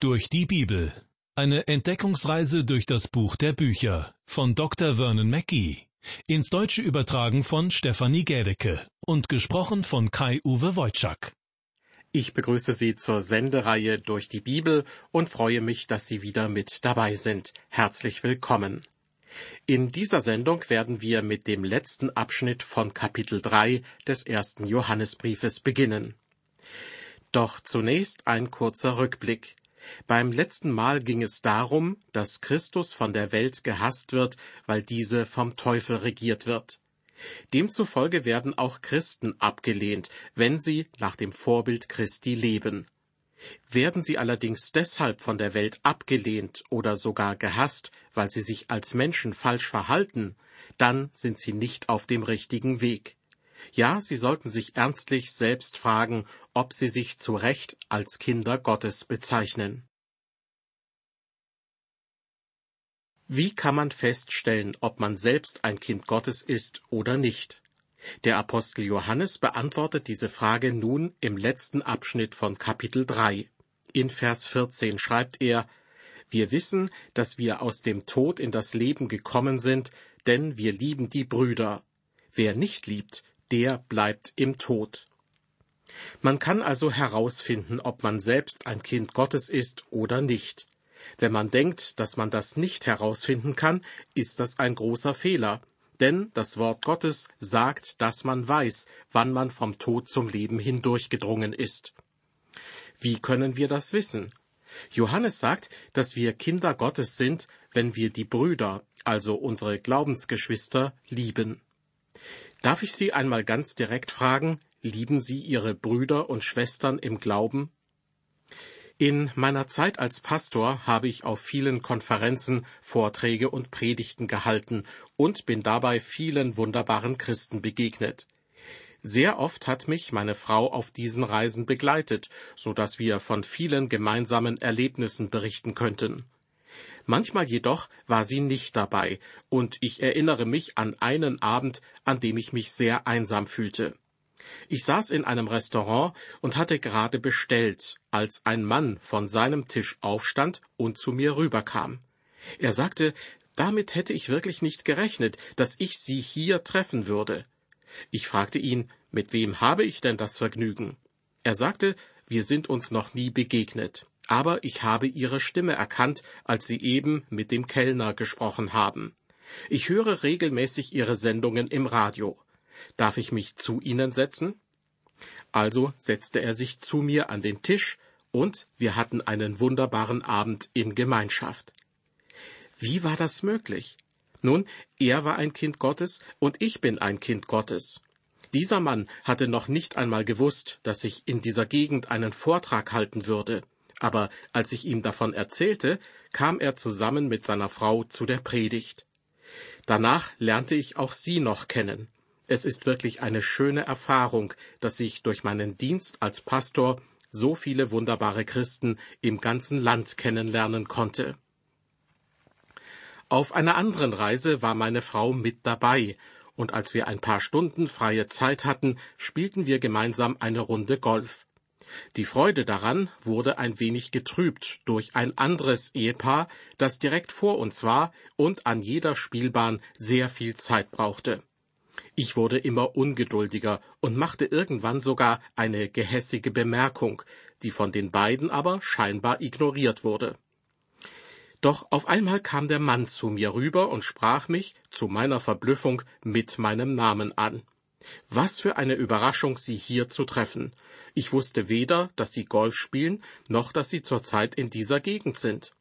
Durch die Bibel. Eine Entdeckungsreise durch das Buch der Bücher von Dr. Vernon Mackey. Ins Deutsche übertragen von Stefanie Gädecke und gesprochen von Kai-Uwe Wojczak. Ich begrüße Sie zur Sendereihe durch die Bibel und freue mich, dass Sie wieder mit dabei sind. Herzlich willkommen. In dieser Sendung werden wir mit dem letzten Abschnitt von Kapitel 3 des ersten Johannesbriefes beginnen. Doch zunächst ein kurzer Rückblick. Beim letzten Mal ging es darum, dass Christus von der Welt gehasst wird, weil diese vom Teufel regiert wird. Demzufolge werden auch Christen abgelehnt, wenn sie nach dem Vorbild Christi leben. Werden sie allerdings deshalb von der Welt abgelehnt oder sogar gehasst, weil sie sich als Menschen falsch verhalten, dann sind sie nicht auf dem richtigen Weg. Ja, sie sollten sich ernstlich selbst fragen, ob sie sich zu Recht als Kinder Gottes bezeichnen. Wie kann man feststellen, ob man selbst ein Kind Gottes ist oder nicht? Der Apostel Johannes beantwortet diese Frage nun im letzten Abschnitt von Kapitel 3. In Vers 14 schreibt er, Wir wissen, dass wir aus dem Tod in das Leben gekommen sind, denn wir lieben die Brüder. Wer nicht liebt, der bleibt im Tod. Man kann also herausfinden, ob man selbst ein Kind Gottes ist oder nicht. Wenn man denkt, dass man das nicht herausfinden kann, ist das ein großer Fehler, denn das Wort Gottes sagt, dass man weiß, wann man vom Tod zum Leben hindurchgedrungen ist. Wie können wir das wissen? Johannes sagt, dass wir Kinder Gottes sind, wenn wir die Brüder, also unsere Glaubensgeschwister, lieben. Darf ich Sie einmal ganz direkt fragen, lieben Sie Ihre Brüder und Schwestern im Glauben? In meiner Zeit als Pastor habe ich auf vielen Konferenzen Vorträge und Predigten gehalten und bin dabei vielen wunderbaren Christen begegnet. Sehr oft hat mich meine Frau auf diesen Reisen begleitet, so dass wir von vielen gemeinsamen Erlebnissen berichten könnten. Manchmal jedoch war sie nicht dabei, und ich erinnere mich an einen Abend, an dem ich mich sehr einsam fühlte. Ich saß in einem Restaurant und hatte gerade bestellt, als ein Mann von seinem Tisch aufstand und zu mir rüberkam. Er sagte, damit hätte ich wirklich nicht gerechnet, dass ich Sie hier treffen würde. Ich fragte ihn, mit wem habe ich denn das Vergnügen? Er sagte, wir sind uns noch nie begegnet aber ich habe Ihre Stimme erkannt, als Sie eben mit dem Kellner gesprochen haben. Ich höre regelmäßig Ihre Sendungen im Radio. Darf ich mich zu Ihnen setzen? Also setzte er sich zu mir an den Tisch, und wir hatten einen wunderbaren Abend in Gemeinschaft. Wie war das möglich? Nun, er war ein Kind Gottes und ich bin ein Kind Gottes. Dieser Mann hatte noch nicht einmal gewusst, dass ich in dieser Gegend einen Vortrag halten würde aber als ich ihm davon erzählte, kam er zusammen mit seiner Frau zu der Predigt. Danach lernte ich auch sie noch kennen. Es ist wirklich eine schöne Erfahrung, dass ich durch meinen Dienst als Pastor so viele wunderbare Christen im ganzen Land kennenlernen konnte. Auf einer anderen Reise war meine Frau mit dabei, und als wir ein paar Stunden freie Zeit hatten, spielten wir gemeinsam eine Runde Golf. Die Freude daran wurde ein wenig getrübt durch ein anderes Ehepaar, das direkt vor uns war und an jeder Spielbahn sehr viel Zeit brauchte. Ich wurde immer ungeduldiger und machte irgendwann sogar eine gehässige Bemerkung, die von den beiden aber scheinbar ignoriert wurde. Doch auf einmal kam der Mann zu mir rüber und sprach mich, zu meiner Verblüffung, mit meinem Namen an. Was für eine Überraschung, Sie hier zu treffen. Ich wusste weder, dass Sie Golf spielen, noch dass Sie zurzeit in dieser Gegend sind.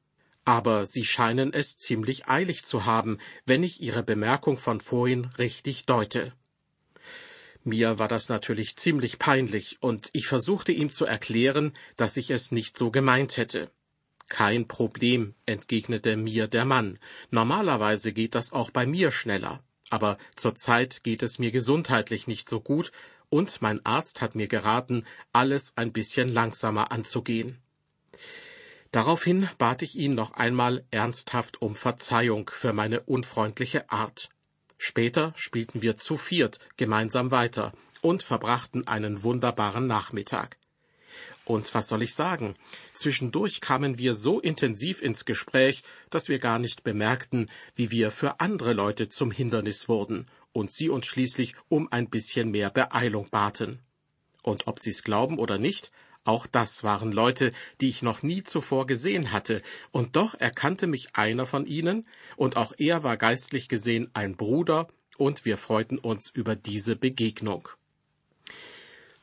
Aber Sie scheinen es ziemlich eilig zu haben, wenn ich Ihre Bemerkung von vorhin richtig deute. Mir war das natürlich ziemlich peinlich, und ich versuchte ihm zu erklären, dass ich es nicht so gemeint hätte. Kein Problem, entgegnete mir der Mann. Normalerweise geht das auch bei mir schneller. Aber zurzeit geht es mir gesundheitlich nicht so gut, und mein Arzt hat mir geraten, alles ein bisschen langsamer anzugehen. Daraufhin bat ich ihn noch einmal ernsthaft um Verzeihung für meine unfreundliche Art. Später spielten wir zu viert gemeinsam weiter und verbrachten einen wunderbaren Nachmittag. Und was soll ich sagen? Zwischendurch kamen wir so intensiv ins Gespräch, dass wir gar nicht bemerkten, wie wir für andere Leute zum Hindernis wurden und sie uns schließlich um ein bisschen mehr Beeilung baten. Und ob sie's glauben oder nicht, auch das waren Leute, die ich noch nie zuvor gesehen hatte, und doch erkannte mich einer von ihnen, und auch er war geistlich gesehen ein Bruder, und wir freuten uns über diese Begegnung.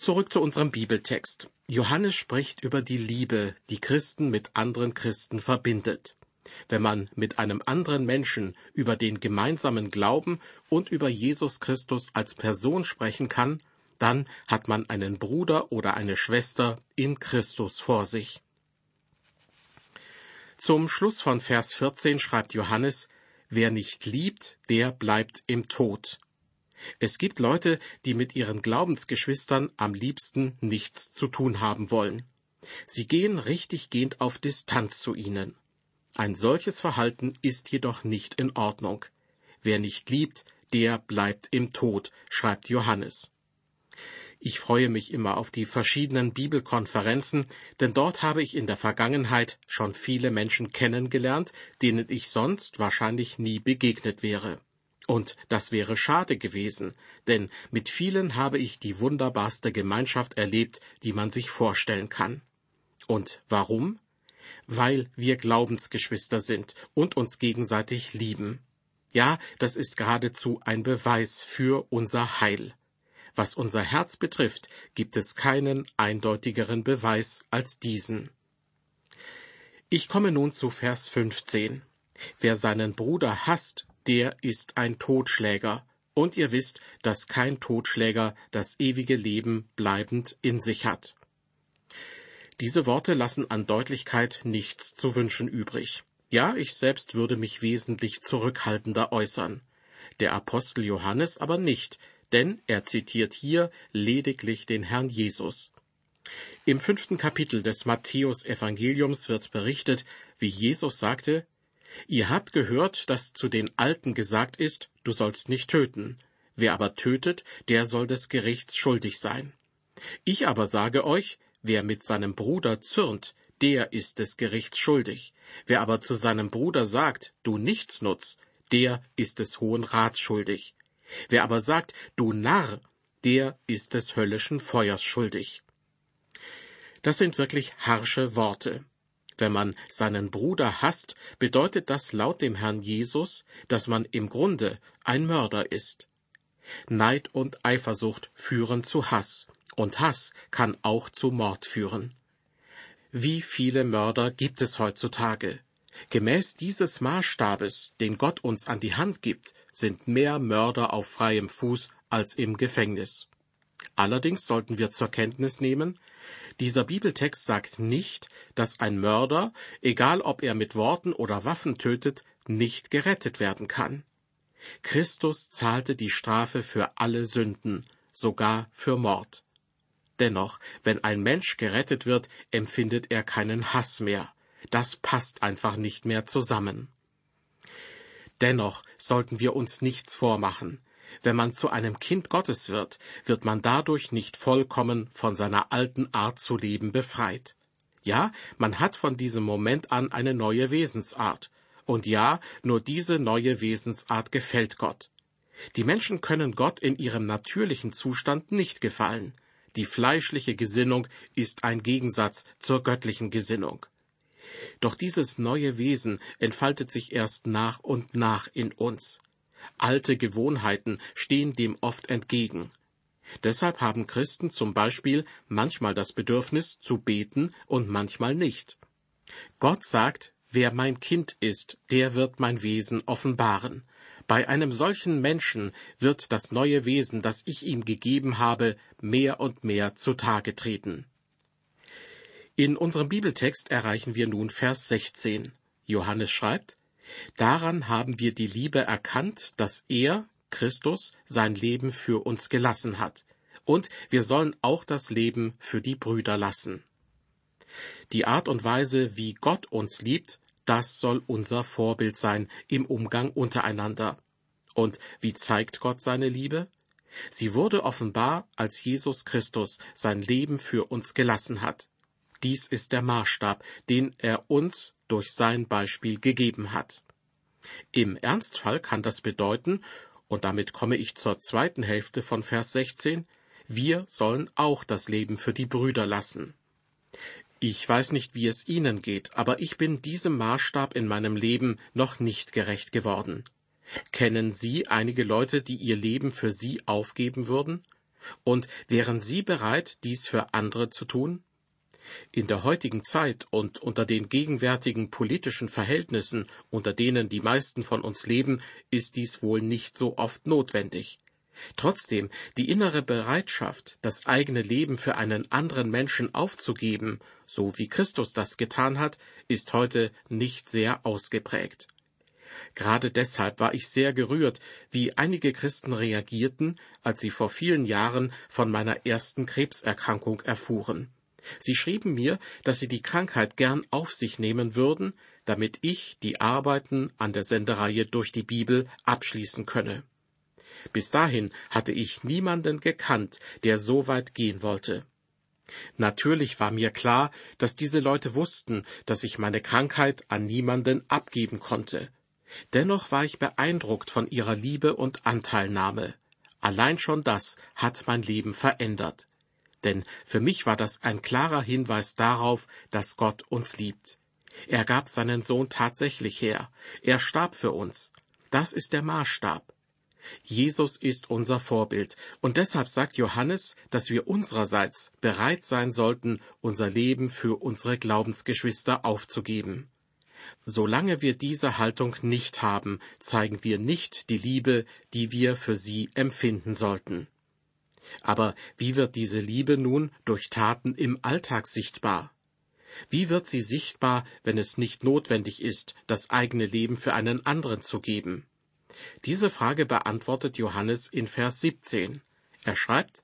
Zurück zu unserem Bibeltext. Johannes spricht über die Liebe, die Christen mit anderen Christen verbindet. Wenn man mit einem anderen Menschen über den gemeinsamen Glauben und über Jesus Christus als Person sprechen kann, dann hat man einen Bruder oder eine Schwester in Christus vor sich. Zum Schluss von Vers 14 schreibt Johannes, Wer nicht liebt, der bleibt im Tod. Es gibt Leute, die mit ihren Glaubensgeschwistern am liebsten nichts zu tun haben wollen. Sie gehen richtiggehend auf Distanz zu ihnen. Ein solches Verhalten ist jedoch nicht in Ordnung. Wer nicht liebt, der bleibt im Tod, schreibt Johannes. Ich freue mich immer auf die verschiedenen Bibelkonferenzen, denn dort habe ich in der Vergangenheit schon viele Menschen kennengelernt, denen ich sonst wahrscheinlich nie begegnet wäre. Und das wäre schade gewesen, denn mit vielen habe ich die wunderbarste Gemeinschaft erlebt, die man sich vorstellen kann. Und warum? Weil wir Glaubensgeschwister sind und uns gegenseitig lieben. Ja, das ist geradezu ein Beweis für unser Heil. Was unser Herz betrifft, gibt es keinen eindeutigeren Beweis als diesen. Ich komme nun zu Vers 15. Wer seinen Bruder hasst, der ist ein Totschläger, und ihr wisst, dass kein Totschläger das ewige Leben bleibend in sich hat. Diese Worte lassen an Deutlichkeit nichts zu wünschen übrig. Ja, ich selbst würde mich wesentlich zurückhaltender äußern. Der Apostel Johannes aber nicht, denn er zitiert hier lediglich den Herrn Jesus. Im fünften Kapitel des Matthäus Evangeliums wird berichtet, wie Jesus sagte, Ihr habt gehört, dass zu den Alten gesagt ist, du sollst nicht töten. Wer aber tötet, der soll des Gerichts schuldig sein. Ich aber sage euch, wer mit seinem Bruder zürnt, der ist des Gerichts schuldig. Wer aber zu seinem Bruder sagt, du nichts nutz, der ist des Hohen Rats schuldig. Wer aber sagt, du Narr, der ist des höllischen Feuers schuldig. Das sind wirklich harsche Worte. Wenn man seinen Bruder hasst, bedeutet das laut dem Herrn Jesus, dass man im Grunde ein Mörder ist. Neid und Eifersucht führen zu Hass, und Hass kann auch zu Mord führen. Wie viele Mörder gibt es heutzutage? Gemäß dieses Maßstabes, den Gott uns an die Hand gibt, sind mehr Mörder auf freiem Fuß als im Gefängnis. Allerdings sollten wir zur Kenntnis nehmen, dieser Bibeltext sagt nicht, dass ein Mörder, egal ob er mit Worten oder Waffen tötet, nicht gerettet werden kann. Christus zahlte die Strafe für alle Sünden, sogar für Mord. Dennoch, wenn ein Mensch gerettet wird, empfindet er keinen Hass mehr. Das passt einfach nicht mehr zusammen. Dennoch sollten wir uns nichts vormachen. Wenn man zu einem Kind Gottes wird, wird man dadurch nicht vollkommen von seiner alten Art zu leben befreit. Ja, man hat von diesem Moment an eine neue Wesensart. Und ja, nur diese neue Wesensart gefällt Gott. Die Menschen können Gott in ihrem natürlichen Zustand nicht gefallen. Die fleischliche Gesinnung ist ein Gegensatz zur göttlichen Gesinnung. Doch dieses neue Wesen entfaltet sich erst nach und nach in uns. Alte Gewohnheiten stehen dem oft entgegen. Deshalb haben Christen zum Beispiel manchmal das Bedürfnis zu beten und manchmal nicht. Gott sagt, wer mein Kind ist, der wird mein Wesen offenbaren. Bei einem solchen Menschen wird das neue Wesen, das ich ihm gegeben habe, mehr und mehr zutage treten. In unserem Bibeltext erreichen wir nun Vers 16. Johannes schreibt, Daran haben wir die Liebe erkannt, dass er, Christus, sein Leben für uns gelassen hat. Und wir sollen auch das Leben für die Brüder lassen. Die Art und Weise, wie Gott uns liebt, das soll unser Vorbild sein im Umgang untereinander. Und wie zeigt Gott seine Liebe? Sie wurde offenbar, als Jesus Christus sein Leben für uns gelassen hat. Dies ist der Maßstab, den er uns durch sein Beispiel gegeben hat. Im Ernstfall kann das bedeuten, und damit komme ich zur zweiten Hälfte von Vers 16, wir sollen auch das Leben für die Brüder lassen. Ich weiß nicht, wie es Ihnen geht, aber ich bin diesem Maßstab in meinem Leben noch nicht gerecht geworden. Kennen Sie einige Leute, die ihr Leben für Sie aufgeben würden? Und wären Sie bereit, dies für andere zu tun? In der heutigen Zeit und unter den gegenwärtigen politischen Verhältnissen, unter denen die meisten von uns leben, ist dies wohl nicht so oft notwendig. Trotzdem, die innere Bereitschaft, das eigene Leben für einen anderen Menschen aufzugeben, so wie Christus das getan hat, ist heute nicht sehr ausgeprägt. Gerade deshalb war ich sehr gerührt, wie einige Christen reagierten, als sie vor vielen Jahren von meiner ersten Krebserkrankung erfuhren. Sie schrieben mir, dass sie die Krankheit gern auf sich nehmen würden, damit ich die Arbeiten an der Sendereihe durch die Bibel abschließen könne. Bis dahin hatte ich niemanden gekannt, der so weit gehen wollte. Natürlich war mir klar, dass diese Leute wussten, dass ich meine Krankheit an niemanden abgeben konnte. Dennoch war ich beeindruckt von ihrer Liebe und Anteilnahme. Allein schon das hat mein Leben verändert. Denn für mich war das ein klarer Hinweis darauf, dass Gott uns liebt. Er gab seinen Sohn tatsächlich her. Er starb für uns. Das ist der Maßstab. Jesus ist unser Vorbild, und deshalb sagt Johannes, dass wir unsererseits bereit sein sollten, unser Leben für unsere Glaubensgeschwister aufzugeben. Solange wir diese Haltung nicht haben, zeigen wir nicht die Liebe, die wir für sie empfinden sollten. Aber wie wird diese Liebe nun durch Taten im Alltag sichtbar? Wie wird sie sichtbar, wenn es nicht notwendig ist, das eigene Leben für einen anderen zu geben? Diese Frage beantwortet Johannes in Vers 17. Er schreibt,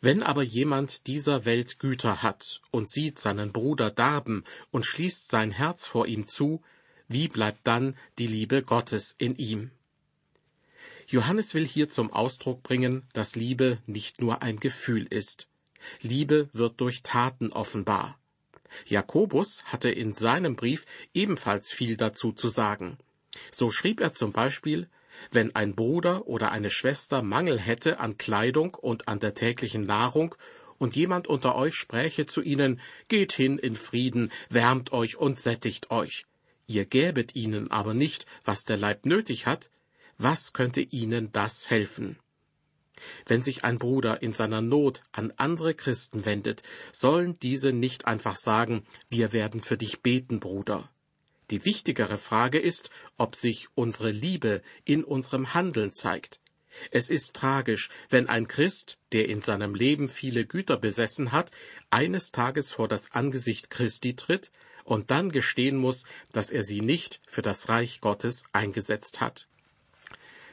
Wenn aber jemand dieser Welt Güter hat und sieht seinen Bruder darben und schließt sein Herz vor ihm zu, wie bleibt dann die Liebe Gottes in ihm? Johannes will hier zum Ausdruck bringen, dass Liebe nicht nur ein Gefühl ist. Liebe wird durch Taten offenbar. Jakobus hatte in seinem Brief ebenfalls viel dazu zu sagen. So schrieb er zum Beispiel, wenn ein Bruder oder eine Schwester Mangel hätte an Kleidung und an der täglichen Nahrung, und jemand unter euch spräche zu ihnen, Geht hin in Frieden, wärmt euch und sättigt euch. Ihr gäbet ihnen aber nicht, was der Leib nötig hat, was könnte ihnen das helfen? Wenn sich ein Bruder in seiner Not an andere Christen wendet, sollen diese nicht einfach sagen, wir werden für dich beten, Bruder. Die wichtigere Frage ist, ob sich unsere Liebe in unserem Handeln zeigt. Es ist tragisch, wenn ein Christ, der in seinem Leben viele Güter besessen hat, eines Tages vor das Angesicht Christi tritt und dann gestehen muss, dass er sie nicht für das Reich Gottes eingesetzt hat.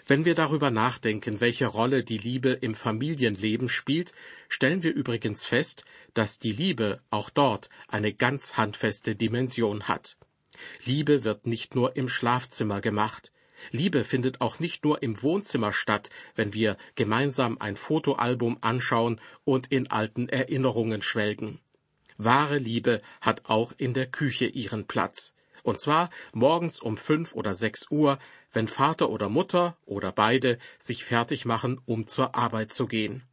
Wenn wir darüber nachdenken, welche Rolle die Liebe im Familienleben spielt, stellen wir übrigens fest, dass die Liebe auch dort eine ganz handfeste Dimension hat. Liebe wird nicht nur im Schlafzimmer gemacht. Liebe findet auch nicht nur im Wohnzimmer statt, wenn wir gemeinsam ein Fotoalbum anschauen und in alten Erinnerungen schwelgen. Wahre Liebe hat auch in der Küche ihren Platz. Und zwar morgens um fünf oder sechs Uhr, wenn Vater oder Mutter oder beide sich fertig machen, um zur Arbeit zu gehen.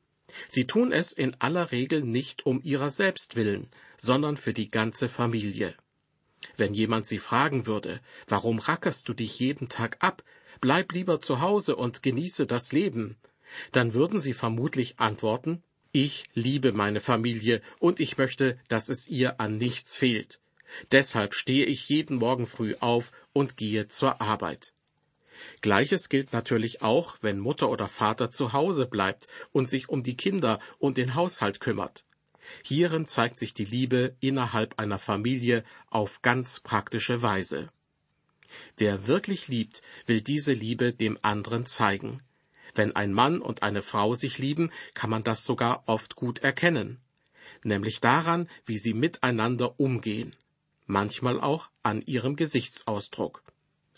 Sie tun es in aller Regel nicht um ihrer selbst willen, sondern für die ganze Familie. Wenn jemand sie fragen würde, warum rackerst du dich jeden Tag ab, bleib lieber zu Hause und genieße das Leben, dann würden sie vermutlich antworten, ich liebe meine Familie und ich möchte, dass es ihr an nichts fehlt. Deshalb stehe ich jeden Morgen früh auf und gehe zur Arbeit. Gleiches gilt natürlich auch, wenn Mutter oder Vater zu Hause bleibt und sich um die Kinder und den Haushalt kümmert. Hierin zeigt sich die Liebe innerhalb einer Familie auf ganz praktische Weise. Wer wirklich liebt, will diese Liebe dem anderen zeigen. Wenn ein Mann und eine Frau sich lieben, kann man das sogar oft gut erkennen, nämlich daran, wie sie miteinander umgehen, manchmal auch an ihrem Gesichtsausdruck.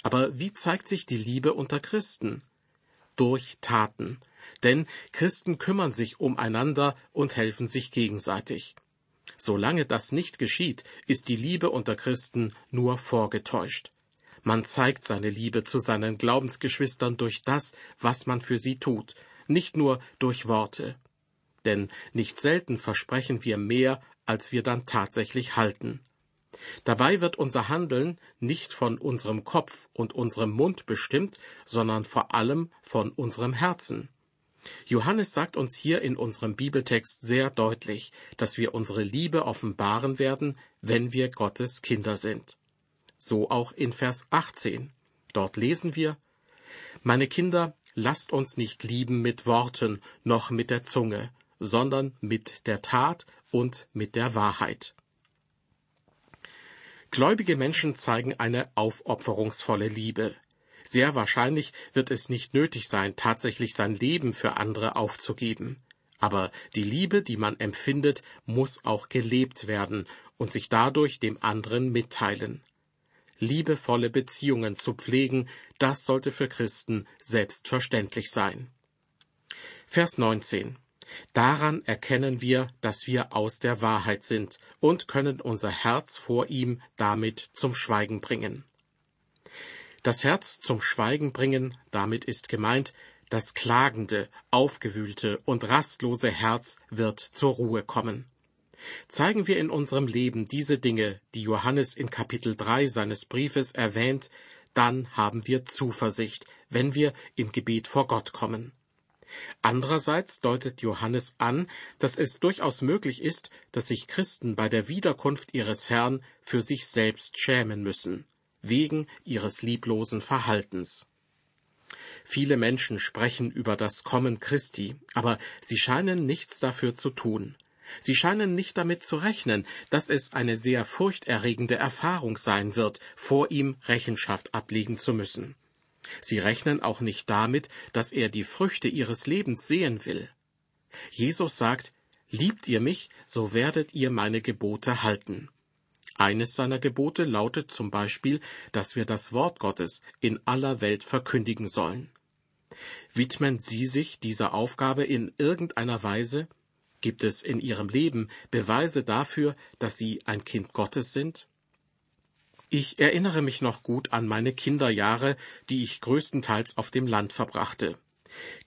Aber wie zeigt sich die Liebe unter Christen? Durch Taten, denn Christen kümmern sich umeinander und helfen sich gegenseitig. Solange das nicht geschieht, ist die Liebe unter Christen nur vorgetäuscht. Man zeigt seine Liebe zu seinen Glaubensgeschwistern durch das, was man für sie tut, nicht nur durch Worte. Denn nicht selten versprechen wir mehr, als wir dann tatsächlich halten. Dabei wird unser Handeln nicht von unserem Kopf und unserem Mund bestimmt, sondern vor allem von unserem Herzen. Johannes sagt uns hier in unserem Bibeltext sehr deutlich, dass wir unsere Liebe offenbaren werden, wenn wir Gottes Kinder sind. So auch in Vers 18. Dort lesen wir, Meine Kinder, lasst uns nicht lieben mit Worten noch mit der Zunge, sondern mit der Tat und mit der Wahrheit. Gläubige Menschen zeigen eine aufopferungsvolle Liebe. Sehr wahrscheinlich wird es nicht nötig sein, tatsächlich sein Leben für andere aufzugeben. Aber die Liebe, die man empfindet, muss auch gelebt werden und sich dadurch dem anderen mitteilen. Liebevolle Beziehungen zu pflegen, das sollte für Christen selbstverständlich sein. Vers 19 Daran erkennen wir, dass wir aus der Wahrheit sind und können unser Herz vor ihm damit zum Schweigen bringen. Das Herz zum Schweigen bringen, damit ist gemeint, das klagende, aufgewühlte und rastlose Herz wird zur Ruhe kommen. Zeigen wir in unserem Leben diese Dinge, die Johannes in Kapitel 3 seines Briefes erwähnt, dann haben wir Zuversicht, wenn wir im Gebet vor Gott kommen. Andererseits deutet Johannes an, dass es durchaus möglich ist, dass sich Christen bei der Wiederkunft ihres Herrn für sich selbst schämen müssen, wegen ihres lieblosen Verhaltens. Viele Menschen sprechen über das Kommen Christi, aber sie scheinen nichts dafür zu tun. Sie scheinen nicht damit zu rechnen, dass es eine sehr furchterregende Erfahrung sein wird, vor ihm Rechenschaft ablegen zu müssen. Sie rechnen auch nicht damit, dass er die Früchte ihres Lebens sehen will. Jesus sagt, Liebt ihr mich, so werdet ihr meine Gebote halten. Eines seiner Gebote lautet zum Beispiel, dass wir das Wort Gottes in aller Welt verkündigen sollen. Widmen Sie sich dieser Aufgabe in irgendeiner Weise? Gibt es in Ihrem Leben Beweise dafür, dass Sie ein Kind Gottes sind? Ich erinnere mich noch gut an meine Kinderjahre, die ich größtenteils auf dem Land verbrachte.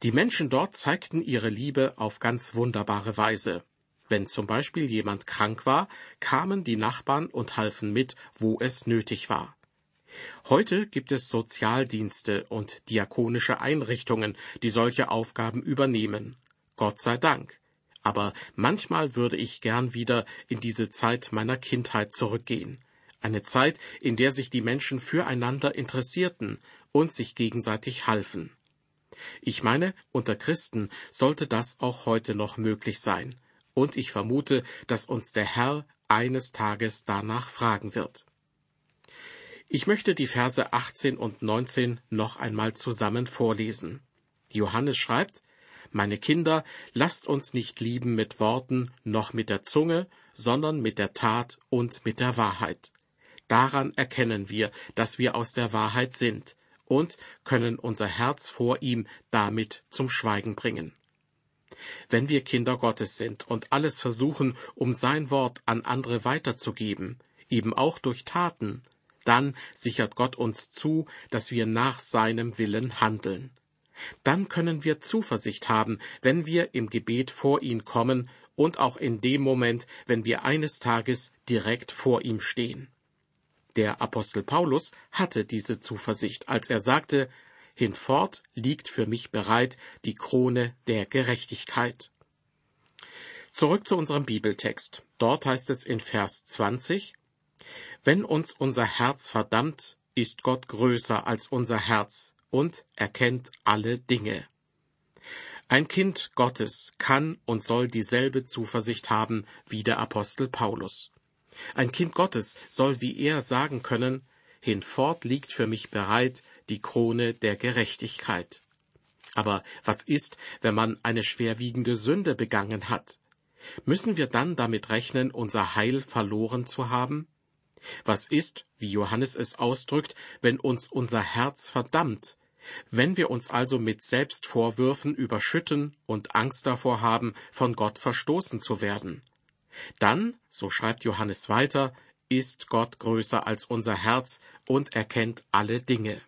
Die Menschen dort zeigten ihre Liebe auf ganz wunderbare Weise. Wenn zum Beispiel jemand krank war, kamen die Nachbarn und halfen mit, wo es nötig war. Heute gibt es Sozialdienste und diakonische Einrichtungen, die solche Aufgaben übernehmen. Gott sei Dank. Aber manchmal würde ich gern wieder in diese Zeit meiner Kindheit zurückgehen eine Zeit, in der sich die Menschen füreinander interessierten und sich gegenseitig halfen. Ich meine, unter Christen sollte das auch heute noch möglich sein, und ich vermute, dass uns der Herr eines Tages danach fragen wird. Ich möchte die Verse 18 und 19 noch einmal zusammen vorlesen. Johannes schreibt, Meine Kinder, lasst uns nicht lieben mit Worten noch mit der Zunge, sondern mit der Tat und mit der Wahrheit. Daran erkennen wir, dass wir aus der Wahrheit sind und können unser Herz vor ihm damit zum Schweigen bringen. Wenn wir Kinder Gottes sind und alles versuchen, um sein Wort an andere weiterzugeben, eben auch durch Taten, dann sichert Gott uns zu, dass wir nach seinem Willen handeln. Dann können wir Zuversicht haben, wenn wir im Gebet vor ihn kommen und auch in dem Moment, wenn wir eines Tages direkt vor ihm stehen. Der Apostel Paulus hatte diese Zuversicht, als er sagte, Hinfort liegt für mich bereit die Krone der Gerechtigkeit. Zurück zu unserem Bibeltext. Dort heißt es in Vers 20, Wenn uns unser Herz verdammt, ist Gott größer als unser Herz und erkennt alle Dinge. Ein Kind Gottes kann und soll dieselbe Zuversicht haben wie der Apostel Paulus. Ein Kind Gottes soll wie er sagen können, hinfort liegt für mich bereit die Krone der Gerechtigkeit. Aber was ist, wenn man eine schwerwiegende Sünde begangen hat? Müssen wir dann damit rechnen, unser Heil verloren zu haben? Was ist, wie Johannes es ausdrückt, wenn uns unser Herz verdammt, wenn wir uns also mit Selbstvorwürfen überschütten und Angst davor haben, von Gott verstoßen zu werden? Dann, so schreibt Johannes weiter, ist Gott größer als unser Herz und erkennt alle Dinge.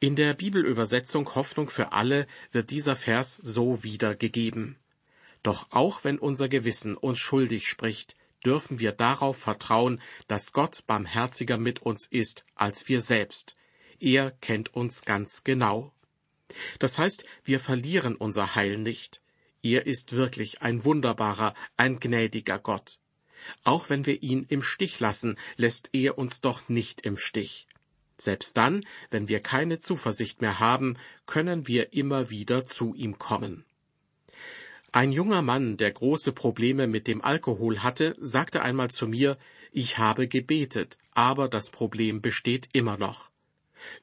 In der Bibelübersetzung Hoffnung für alle wird dieser Vers so wiedergegeben. Doch auch wenn unser Gewissen uns schuldig spricht, dürfen wir darauf vertrauen, dass Gott barmherziger mit uns ist als wir selbst. Er kennt uns ganz genau. Das heißt, wir verlieren unser Heil nicht. Er ist wirklich ein wunderbarer, ein gnädiger Gott. Auch wenn wir ihn im Stich lassen, lässt er uns doch nicht im Stich. Selbst dann, wenn wir keine Zuversicht mehr haben, können wir immer wieder zu ihm kommen. Ein junger Mann, der große Probleme mit dem Alkohol hatte, sagte einmal zu mir, ich habe gebetet, aber das Problem besteht immer noch.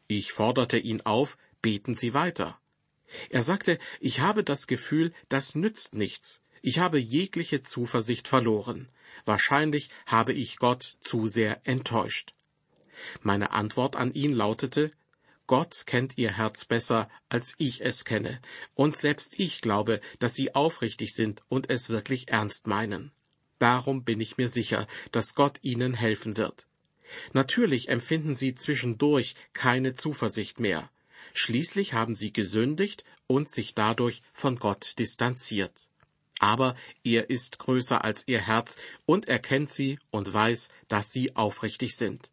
Ich forderte ihn auf, beten Sie weiter. Er sagte, ich habe das Gefühl, das nützt nichts. Ich habe jegliche Zuversicht verloren. Wahrscheinlich habe ich Gott zu sehr enttäuscht. Meine Antwort an ihn lautete Gott kennt ihr Herz besser, als ich es kenne, und selbst ich glaube, dass Sie aufrichtig sind und es wirklich ernst meinen. Darum bin ich mir sicher, dass Gott Ihnen helfen wird. Natürlich empfinden Sie zwischendurch keine Zuversicht mehr. Schließlich haben Sie gesündigt und sich dadurch von Gott distanziert. Aber er ist größer als Ihr Herz und erkennt Sie und weiß, dass Sie aufrichtig sind.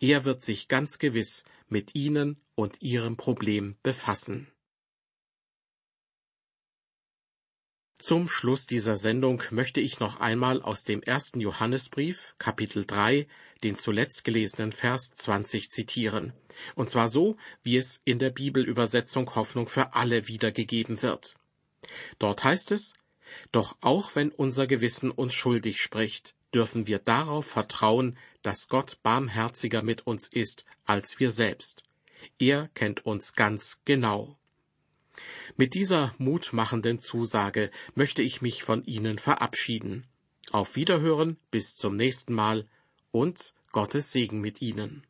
Er wird sich ganz gewiss mit Ihnen und Ihrem Problem befassen. Zum Schluss dieser Sendung möchte ich noch einmal aus dem ersten Johannesbrief, Kapitel 3, den zuletzt gelesenen Vers 20 zitieren. Und zwar so, wie es in der Bibelübersetzung Hoffnung für alle wiedergegeben wird. Dort heißt es, Doch auch wenn unser Gewissen uns schuldig spricht, dürfen wir darauf vertrauen, dass Gott barmherziger mit uns ist als wir selbst. Er kennt uns ganz genau. Mit dieser mutmachenden Zusage möchte ich mich von Ihnen verabschieden. Auf Wiederhören bis zum nächsten Mal und Gottes Segen mit Ihnen.